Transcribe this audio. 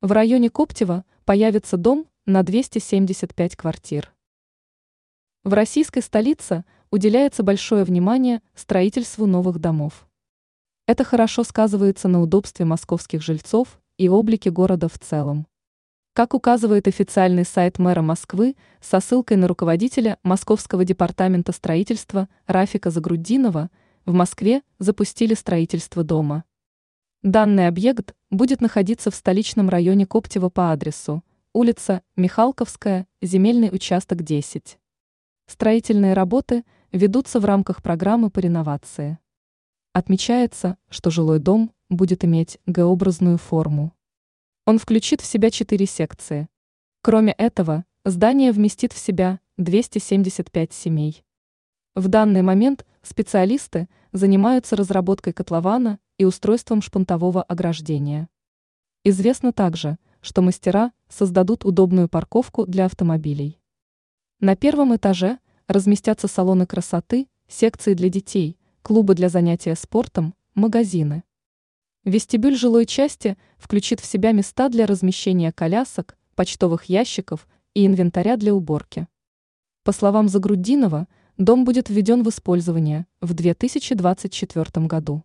В районе Коптева появится дом на 275 квартир. В российской столице уделяется большое внимание строительству новых домов. Это хорошо сказывается на удобстве московских жильцов и облике города в целом. Как указывает официальный сайт мэра Москвы со ссылкой на руководителя Московского департамента строительства Рафика Загруддинова, в Москве запустили строительство дома. Данный объект будет находиться в столичном районе Коптева по адресу улица Михалковская, земельный участок 10. Строительные работы ведутся в рамках программы по реновации. Отмечается, что жилой дом будет иметь Г-образную форму. Он включит в себя четыре секции. Кроме этого, здание вместит в себя 275 семей. В данный момент специалисты занимаются разработкой котлована и устройством шпунтового ограждения. Известно также, что мастера создадут удобную парковку для автомобилей. На первом этаже разместятся салоны красоты, секции для детей, клубы для занятия спортом, магазины. Вестибюль жилой части включит в себя места для размещения колясок, почтовых ящиков и инвентаря для уборки. По словам Загруддинова, дом будет введен в использование в 2024 году.